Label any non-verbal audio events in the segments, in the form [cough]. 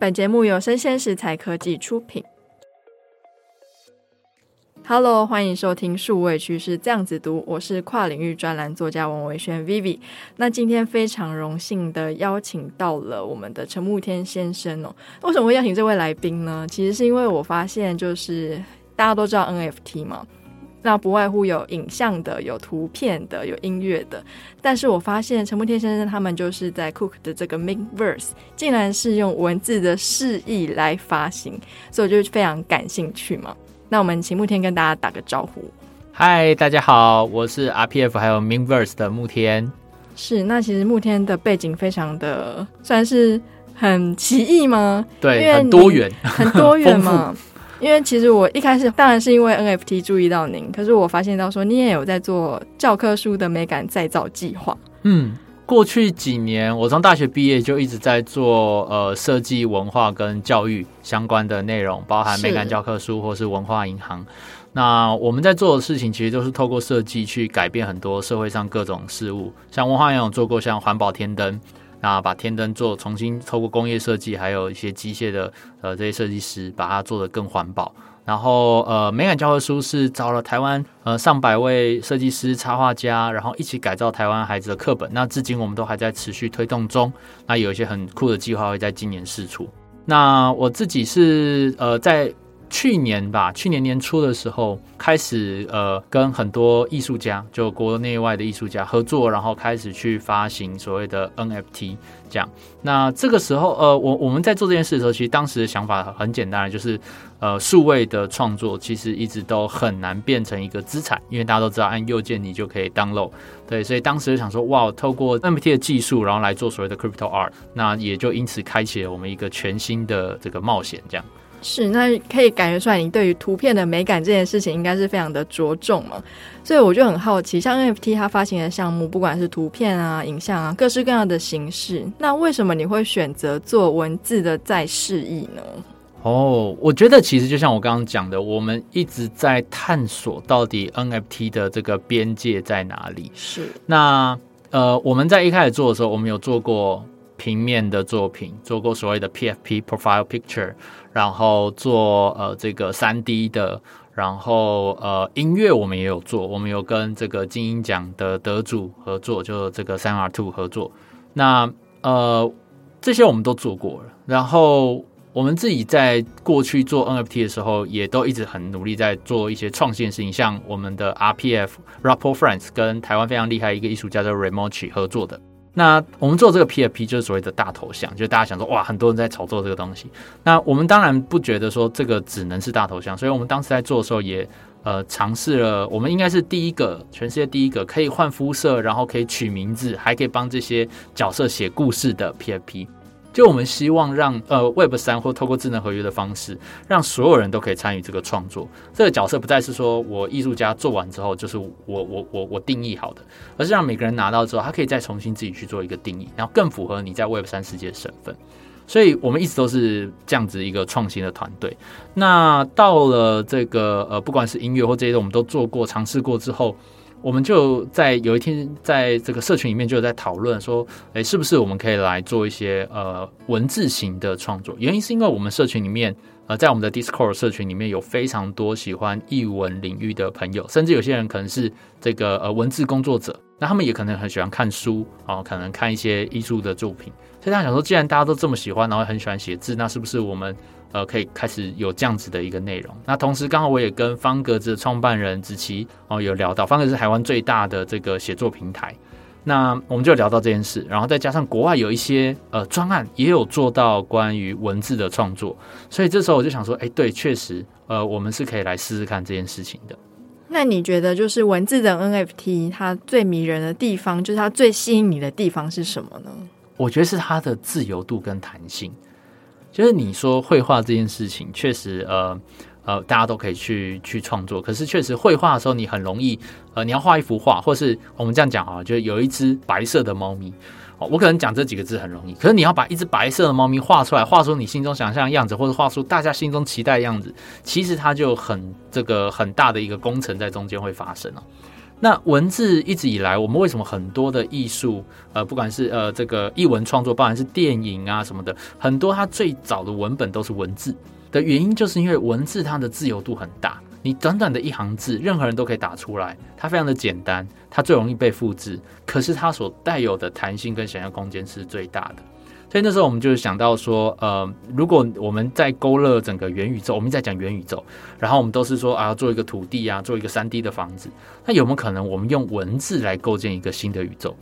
本节目由生鲜食材科技出品。Hello，欢迎收听数位趋势这样子读，我是跨领域专栏作家王维轩 Vivi。那今天非常荣幸的邀请到了我们的陈慕天先生哦。为什么会邀请这位来宾呢？其实是因为我发现，就是大家都知道 NFT 嘛。那不外乎有影像的、有图片的、有音乐的，但是我发现陈慕天先生他们就是在 Cook 的这个 Mingverse，竟然是用文字的示意来发行，所以我就非常感兴趣嘛。那我们请慕天跟大家打个招呼。嗨，大家好，我是 RPF 还有 Mingverse 的慕天。是，那其实慕天的背景非常的算是很奇异吗？对，很多元，很多元嘛。[laughs] 因为其实我一开始当然是因为 NFT 注意到您，可是我发现到说你也有在做教科书的美感再造计划。嗯，过去几年我从大学毕业就一直在做呃设计文化跟教育相关的内容，包含美感教科书或是文化银行。那我们在做的事情其实都是透过设计去改变很多社会上各种事物，像文化也有做过像环保天灯。那把天灯做重新透过工业设计，还有一些机械的呃这些设计师，把它做得更环保。然后呃美感教科书是找了台湾呃上百位设计师、插画家，然后一起改造台湾孩子的课本。那至今我们都还在持续推动中。那有一些很酷的计划会在今年试出。那我自己是呃在。去年吧，去年年初的时候开始，呃，跟很多艺术家，就国内外的艺术家合作，然后开始去发行所谓的 NFT 这样。那这个时候，呃，我我们在做这件事的时候，其实当时的想法很简单，就是，呃，数位的创作其实一直都很难变成一个资产，因为大家都知道按右键你就可以 download，对，所以当时就想说，哇，透过 NFT 的技术，然后来做所谓的 crypto art，那也就因此开启了我们一个全新的这个冒险这样。是，那可以感觉出来，你对于图片的美感这件事情应该是非常的着重嘛。所以我就很好奇，像 NFT 它发行的项目，不管是图片啊、影像啊，各式各样的形式，那为什么你会选择做文字的再示意呢？哦，我觉得其实就像我刚刚讲的，我们一直在探索到底 NFT 的这个边界在哪里。是，那呃，我们在一开始做的时候，我们有做过平面的作品，做过所谓的 PFP Profile Picture。然后做呃这个三 D 的，然后呃音乐我们也有做，我们有跟这个金鹰奖的得主合作，就这个三 R Two 合作。那呃这些我们都做过了。然后我们自己在过去做 NFT 的时候，也都一直很努力在做一些创新的事情，像我们的 RPF Rapport France 跟台湾非常厉害一个艺术家叫 Remochi 合作的。那我们做这个 PFP 就是所谓的大头像，就大家想说哇，很多人在炒作这个东西。那我们当然不觉得说这个只能是大头像，所以我们当时在做的时候也呃尝试了，我们应该是第一个，全世界第一个可以换肤色，然后可以取名字，还可以帮这些角色写故事的 PFP。就我们希望让呃 Web 三或透过智能合约的方式，让所有人都可以参与这个创作。这个角色不再是说我艺术家做完之后就是我我我我定义好的，而是让每个人拿到之后，他可以再重新自己去做一个定义，然后更符合你在 Web 三世界的身份。所以我们一直都是这样子一个创新的团队。那到了这个呃，不管是音乐或这些，我们都做过尝试过之后。我们就在有一天，在这个社群里面就有在讨论说，诶，是不是我们可以来做一些呃文字型的创作？原因是因为我们社群里面，呃，在我们的 Discord 社群里面有非常多喜欢译文领域的朋友，甚至有些人可能是这个呃文字工作者，那他们也可能很喜欢看书啊，可能看一些艺术的作品。所以他想说，既然大家都这么喜欢，然后很喜欢写字，那是不是我们？呃，可以开始有这样子的一个内容。那同时，刚好我也跟方格子的创办人子琪哦有聊到，方格子是台湾最大的这个写作平台。那我们就聊到这件事，然后再加上国外有一些呃专案也有做到关于文字的创作，所以这时候我就想说，哎，对，确实，呃，我们是可以来试试看这件事情的。那你觉得，就是文字的 NFT 它最迷人的地方，就是它最吸引你的地方是什么呢？我觉得是它的自由度跟弹性。就是你说绘画这件事情，确实，呃呃，大家都可以去去创作。可是，确实绘画的时候，你很容易，呃，你要画一幅画，或是我们这样讲啊，就有一只白色的猫咪，哦，我可能讲这几个字很容易。可是，你要把一只白色的猫咪画出来，画出你心中想象的样子，或者画出大家心中期待的样子，其实它就很这个很大的一个工程在中间会发生了。那文字一直以来，我们为什么很多的艺术，呃，不管是呃这个译文创作，包含是电影啊什么的，很多它最早的文本都是文字的原因，就是因为文字它的自由度很大，你短短的一行字，任何人都可以打出来，它非常的简单，它最容易被复制，可是它所带有的弹性跟想象空间是最大的。所以那时候我们就想到说，呃，如果我们在勾勒整个元宇宙，我们在讲元宇宙，然后我们都是说啊，做一个土地啊，做一个三 D 的房子，那有没有可能我们用文字来构建一个新的宇宙？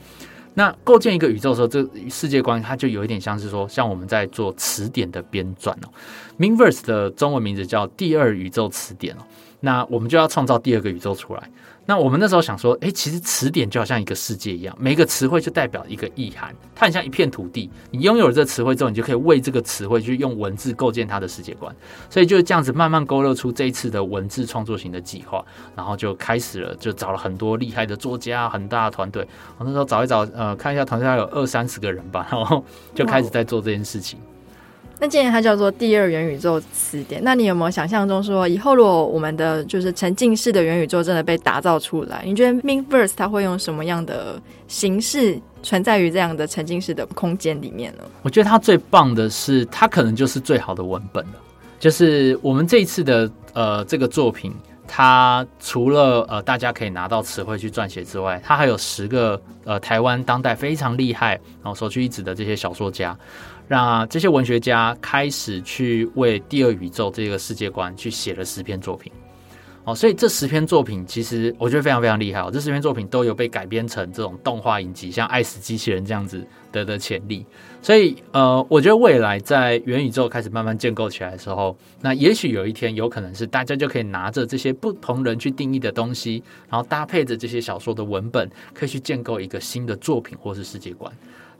那构建一个宇宙的时候，这世界观它就有一点像是说，像我们在做词典的编撰哦。Mingverse 的中文名字叫第二宇宙词典哦，那我们就要创造第二个宇宙出来。那我们那时候想说，哎，其实词典就好像一个世界一样，每个词汇就代表一个意涵，它很像一片土地。你拥有了这个词汇之后，你就可以为这个词汇去用文字构建它的世界观。所以就是这样子慢慢勾勒出这一次的文字创作型的计划，然后就开始了，就找了很多厉害的作家，很大的团队。我那时候找一找，呃，看一下团队，大概有二三十个人吧，然后就开始在做这件事情。那既然它叫做第二元宇宙词典，那你有没有想象中说，以后如果我们的就是沉浸式的元宇宙真的被打造出来，你觉得 Mingverse 它会用什么样的形式存在于这样的沉浸式的空间里面呢？我觉得它最棒的是，它可能就是最好的文本了。就是我们这一次的呃这个作品，它除了呃大家可以拿到词汇去撰写之外，它还有十个呃台湾当代非常厉害，然后首屈一指的这些小说家。让这些文学家开始去为第二宇宙这个世界观去写了十篇作品，哦，所以这十篇作品其实我觉得非常非常厉害哦。这十篇作品都有被改编成这种动画影集，像《爱死机器人》这样子的的潜力。所以，呃，我觉得未来在元宇宙开始慢慢建构起来的时候，那也许有一天有可能是大家就可以拿着这些不同人去定义的东西，然后搭配着这些小说的文本，可以去建构一个新的作品或是世界观。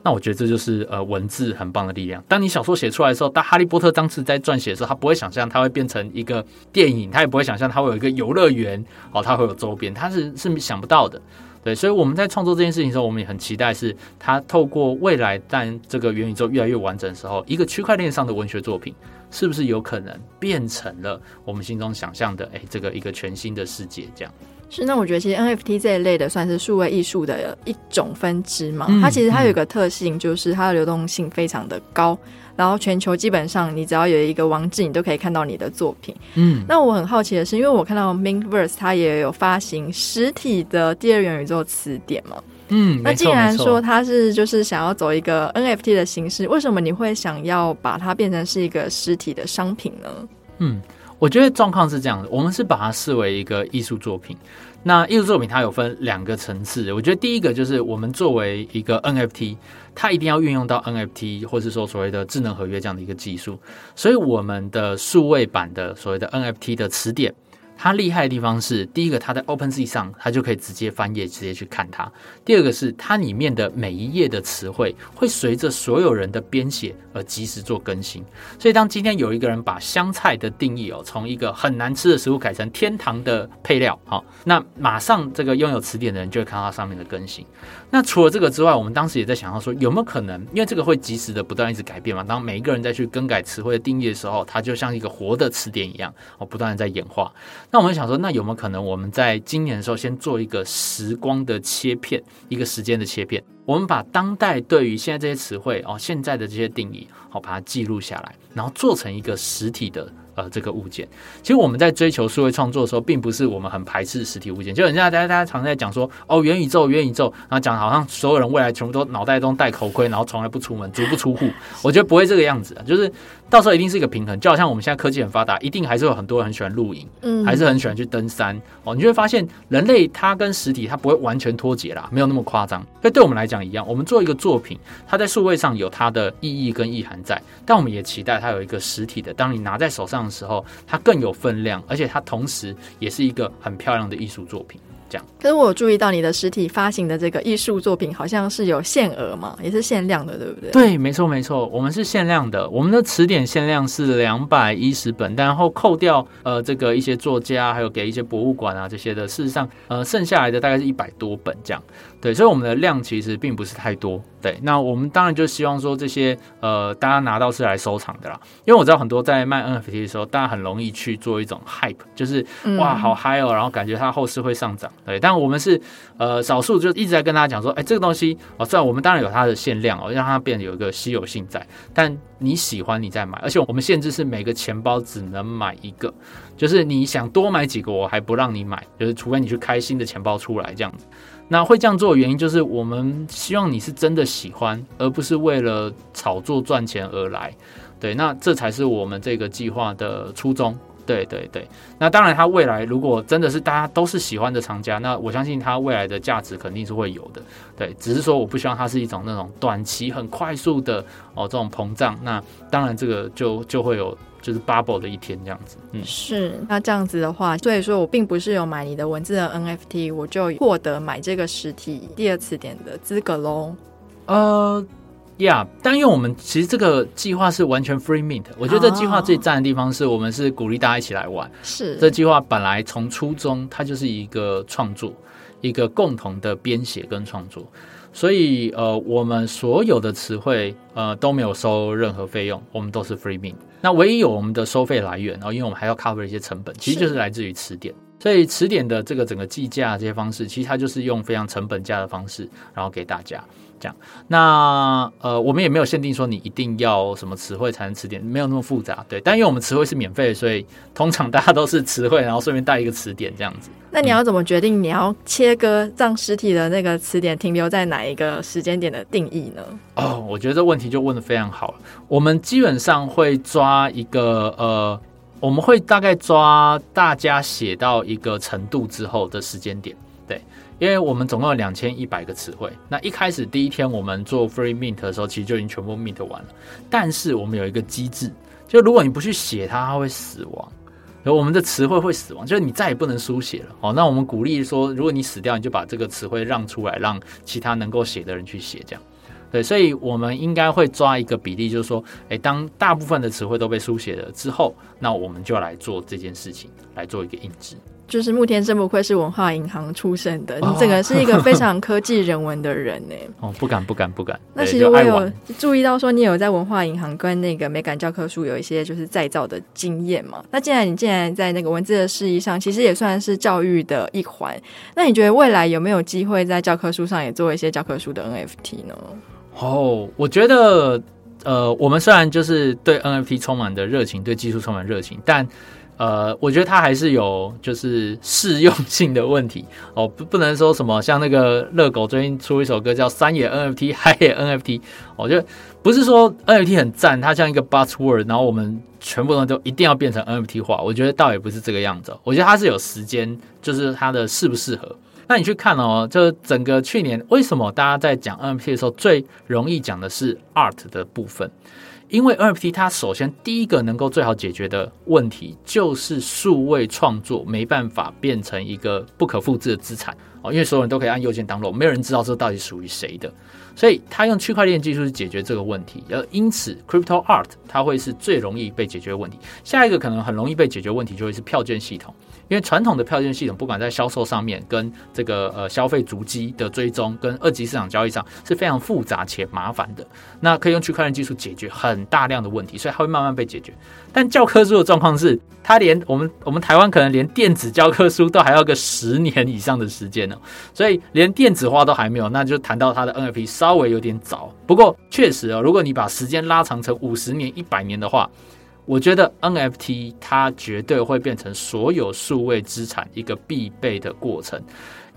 那我觉得这就是呃文字很棒的力量。当你小说写出来的时候，当哈利波特当时在撰写的时候，他不会想象他会变成一个电影，他也不会想象他会有一个游乐园哦，他会有周边，他是是想不到的。对，所以我们在创作这件事情的时候，我们也很期待是它透过未来，但这个元宇宙越来越完整的时候，一个区块链上的文学作品，是不是有可能变成了我们心中想象的哎这个一个全新的世界这样。是，那我觉得其实 NFT 这一类的算是数位艺术的一种分支嘛。它其实它有一个特性，就是它的流动性非常的高，然后全球基本上你只要有一个网址，你都可以看到你的作品。嗯，那我很好奇的是，因为我看到 Minkverse 它也有发行实体的第二元宇宙词典嘛。嗯，那既然说它是就是想要走一个 NFT 的形式，为什么你会想要把它变成是一个实体的商品呢？嗯。我觉得状况是这样的，我们是把它视为一个艺术作品。那艺术作品它有分两个层次，我觉得第一个就是我们作为一个 NFT，它一定要运用到 NFT 或是说所谓的智能合约这样的一个技术，所以我们的数位版的所谓的 NFT 的词典。它厉害的地方是，第一个，它在 OpenSea 上，它就可以直接翻页，直接去看它；第二个是，它里面的每一页的词汇会随着所有人的编写而及时做更新。所以，当今天有一个人把香菜的定义哦，从一个很难吃的食物改成天堂的配料，好，那马上这个拥有词典的人就会看到上面的更新。那除了这个之外，我们当时也在想到说，有没有可能，因为这个会及时的不断一直改变嘛？当每一个人再去更改词汇的定义的时候，它就像一个活的词典一样，哦，不断的在演化。那我们想说，那有没有可能，我们在今年的时候先做一个时光的切片，一个时间的切片，我们把当代对于现在这些词汇哦，现在的这些定义，好，把它记录下来，然后做成一个实体的。呃，这个物件，其实我们在追求数位创作的时候，并不是我们很排斥实体物件。就人家大家大家常在讲说，哦，元宇宙，元宇宙，然后讲好像所有人未来全部都脑袋中戴头盔，然后从来不出门，足不出户。我觉得不会这个样子啊，就是到时候一定是一个平衡。就好像我们现在科技很发达，一定还是有很多人很喜欢露营，嗯，还是很喜欢去登山哦。你就会发现，人类它跟实体它不会完全脱节啦，没有那么夸张。所以对我们来讲一样，我们做一个作品，它在数位上有它的意义跟意涵在，但我们也期待它有一个实体的，当你拿在手上时候，它。更有分量，而且它同时也是一个很漂亮的艺术作品。这样，可是我有注意到你的实体发行的这个艺术作品好像是有限额嘛，也是限量的，对不对？对，没错没错，我们是限量的。我们的词典限量是两百一十本，然后扣掉呃这个一些作家，还有给一些博物馆啊这些的，事实上呃剩下来的大概是一百多本这样。对，所以我们的量其实并不是太多。对，那我们当然就希望说这些呃，大家拿到是来收藏的啦。因为我知道很多在卖 NFT 的时候，大家很容易去做一种 hype，就是哇好嗨哦，然后感觉它后市会上涨。对，但我们是呃少数，就一直在跟大家讲说，哎，这个东西哦，虽然我们当然有它的限量哦，让它变得有一个稀有性在，但你喜欢你再买，而且我们限制是每个钱包只能买一个，就是你想多买几个，我还不让你买，就是除非你去开新的钱包出来这样子。那会这样做的原因就是我们希望你是真的喜欢，而不是为了炒作赚钱而来。对，那这才是我们这个计划的初衷。对对对，那当然，它未来如果真的是大家都是喜欢的厂家，那我相信它未来的价值肯定是会有的。对，只是说我不希望它是一种那种短期很快速的哦这种膨胀。那当然，这个就就会有就是 bubble 的一天这样子。嗯，是。那这样子的话，所以说我并不是有买你的文字的 NFT，我就获得买这个实体第二次点的资格喽。呃。呀，yeah, 但因为我们其实这个计划是完全 free mint，我觉得这计划最赞的地方是我们是鼓励大家一起来玩。是，这计划本来从初中它就是一个创作，一个共同的编写跟创作，所以呃，我们所有的词汇呃都没有收任何费用，我们都是 free mint。那唯一有我们的收费来源，然后因为我们还要 cover 一些成本，其实就是来自于词典。所以词典的这个整个计价这些方式，其实它就是用非常成本价的方式，然后给大家。这样，那呃，我们也没有限定说你一定要什么词汇才能词典，没有那么复杂，对。但因为我们词汇是免费，所以通常大家都是词汇，然后顺便带一个词典这样子。那你要怎么决定你要切割让实体的那个词典停留在哪一个时间点的定义呢？哦，我觉得这问题就问的非常好。我们基本上会抓一个呃，我们会大概抓大家写到一个程度之后的时间点，对。因为我们总共有两千一百个词汇，那一开始第一天我们做 free mint 的时候，其实就已经全部 mint 完了。但是我们有一个机制，就如果你不去写它，它会死亡。然后我们的词汇会死亡，就是你再也不能书写了。哦，那我们鼓励说，如果你死掉，你就把这个词汇让出来，让其他能够写的人去写。这样，对，所以我们应该会抓一个比例，就是说，诶，当大部分的词汇都被书写了之后，那我们就来做这件事情，来做一个印制。就是慕天真不愧是文化银行出身的，哦、你整个是一个非常科技人文的人呢。哦，不敢不敢不敢。那其实我有注意到说，你有在文化银行跟那个美感教科书有一些就是再造的经验嘛？那既然你既然在那个文字的事宜上，其实也算是教育的一环。那你觉得未来有没有机会在教科书上也做一些教科书的 NFT 呢？哦，我觉得呃，我们虽然就是对 NFT 充满的热情，对技术充满热情，但呃，我觉得它还是有就是适用性的问题哦，不不能说什么像那个热狗最近出一首歌叫山野 NFT，海 [laughs] 野 NFT，我觉得不是说 NFT 很赞，它像一个 buzzword，然后我们全部人都一定要变成 NFT 化，我觉得倒也不是这个样子。我觉得它是有时间，就是它的适不适合。那你去看哦，就整个去年为什么大家在讲 NFT 的时候最容易讲的是 art 的部分？因为 NFT 它首先第一个能够最好解决的问题，就是数位创作没办法变成一个不可复制的资产哦，因为所有人都可以按右键 download，没有人知道这到底属于谁的，所以他用区块链技术去解决这个问题，而因此 Crypto Art 它会是最容易被解决的问题。下一个可能很容易被解决问题就会是票券系统。因为传统的票券系统，不管在销售上面，跟这个呃消费足迹的追踪，跟二级市场交易上是非常复杂且麻烦的。那可以用区块链技术解决很大量的问题，所以它会慢慢被解决。但教科书的状况是，它连我们我们台湾可能连电子教科书都还要个十年以上的时间呢，所以连电子化都还没有，那就谈到它的 NFP 稍微有点早。不过确实哦，如果你把时间拉长成五十年、一百年的话。我觉得 NFT 它绝对会变成所有数位资产一个必备的过程。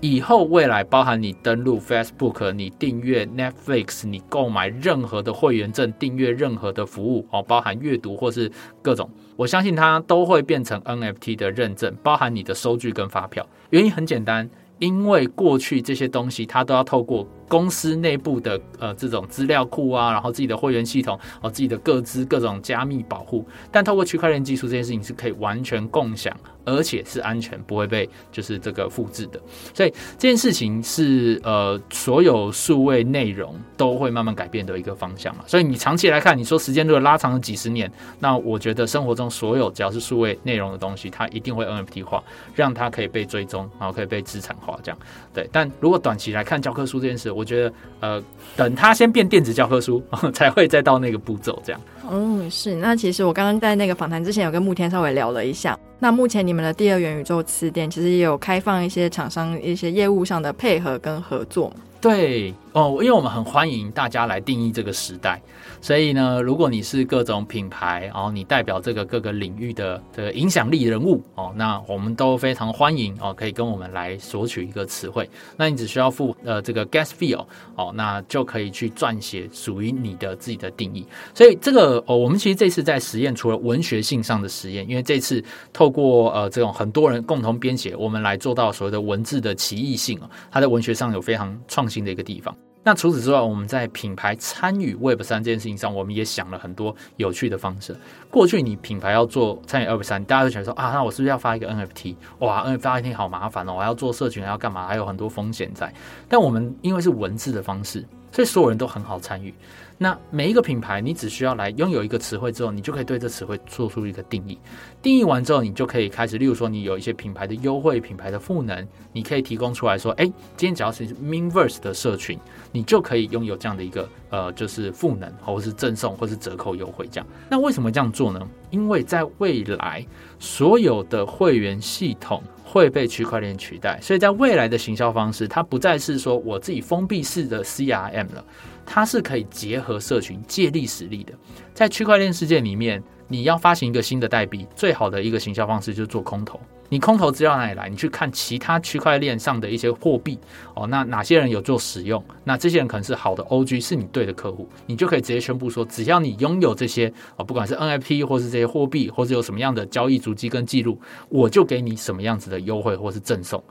以后未来，包含你登录 Facebook，你订阅 Netflix，你购买任何的会员证，订阅任何的服务哦，包含阅读或是各种，我相信它都会变成 NFT 的认证，包含你的收据跟发票。原因很简单，因为过去这些东西它都要透过。公司内部的呃这种资料库啊，然后自己的会员系统哦，自己的各资各种加密保护，但透过区块链技术这件事情是可以完全共享，而且是安全，不会被就是这个复制的。所以这件事情是呃所有数位内容都会慢慢改变的一个方向嘛。所以你长期来看，你说时间如果拉长了几十年，那我觉得生活中所有只要是数位内容的东西，它一定会 NFT 化，让它可以被追踪，然后可以被资产化这样。对，但如果短期来看教科书这件事，我觉得呃，等它先变电子教科书，[laughs] 才会再到那个步骤这样。嗯，是。那其实我刚刚在那个访谈之前，有跟慕天稍微聊了一下。那目前你们的第二元宇宙词典其实也有开放一些厂商一些业务上的配合跟合作。对哦，因为我们很欢迎大家来定义这个时代。所以呢，如果你是各种品牌，然后你代表这个各个领域的这个影响力人物哦，那我们都非常欢迎哦，可以跟我们来索取一个词汇。那你只需要付呃这个 gas fee 哦，那就可以去撰写属于你的自己的定义。所以这个哦，我们其实这次在实验，除了文学性上的实验，因为这次透过呃这种很多人共同编写，我们来做到所谓的文字的奇异性哦，它在文学上有非常创新的一个地方。那除此之外，我们在品牌参与 Web 三这件事情上，我们也想了很多有趣的方式。过去你品牌要做参与 Web 三，大家都想说啊，那我是不是要发一个 NFT？哇，NFT 好麻烦哦，我还要做社群，还要干嘛？还有很多风险在。但我们因为是文字的方式，所以所有人都很好参与。那每一个品牌，你只需要来拥有一个词汇之后，你就可以对这词汇做出一个定义。定义完之后，你就可以开始，例如说，你有一些品牌的优惠、品牌的赋能，你可以提供出来说，哎，今天只要是 Minverse 的社群，你就可以拥有这样的一个呃，就是赋能，或者是赠送，或是折扣优惠这样。那为什么这样做呢？因为在未来，所有的会员系统会被区块链取代，所以在未来的行销方式，它不再是说我自己封闭式的 CRM 了。它是可以结合社群借力使力的，在区块链世界里面，你要发行一个新的代币，最好的一个行销方式就是做空投。你空投资料哪里来？你去看其他区块链上的一些货币哦，那哪些人有做使用？那这些人可能是好的 OG，是你对的客户，你就可以直接宣布说，只要你拥有这些哦，不管是 NFT 或是这些货币，或者有什么样的交易足迹跟记录，我就给你什么样子的优惠或是赠送。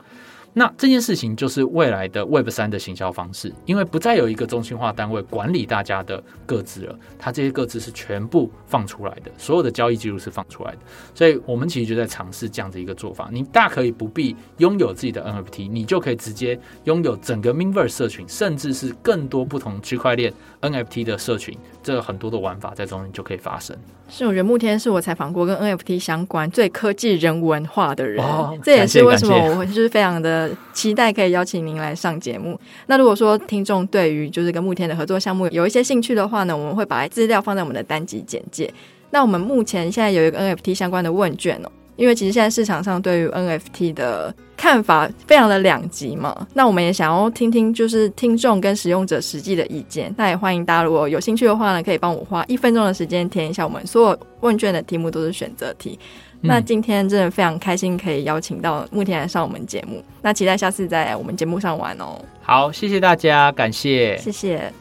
那这件事情就是未来的 Web 三的行销方式，因为不再有一个中心化单位管理大家的各自了，它这些各自是全部放出来的，所有的交易记录是放出来的，所以我们其实就在尝试这样的一个做法。你大可以不必拥有自己的 NFT，你就可以直接拥有整个 Mingverse 社群，甚至是更多不同区块链 NFT 的社群，这很多的玩法在中间就可以发生。是，我觉得慕天是我采访过跟 NFT 相关最科技人文化的人，哦、这也是为什么我会就是非常的期待可以邀请您来上节目。那如果说听众对于就是跟慕天的合作项目有一些兴趣的话呢，我们会把资料放在我们的单集简介。那我们目前现在有一个 NFT 相关的问卷哦。因为其实现在市场上对于 NFT 的看法非常的两极嘛，那我们也想要听听就是听众跟使用者实际的意见。那也欢迎大家如果有兴趣的话呢，可以帮我花一分钟的时间填一下我们所有问卷的题目都是选择题。嗯、那今天真的非常开心可以邀请到慕天来上我们节目，那期待下次在我们节目上玩哦。好，谢谢大家，感谢，谢谢。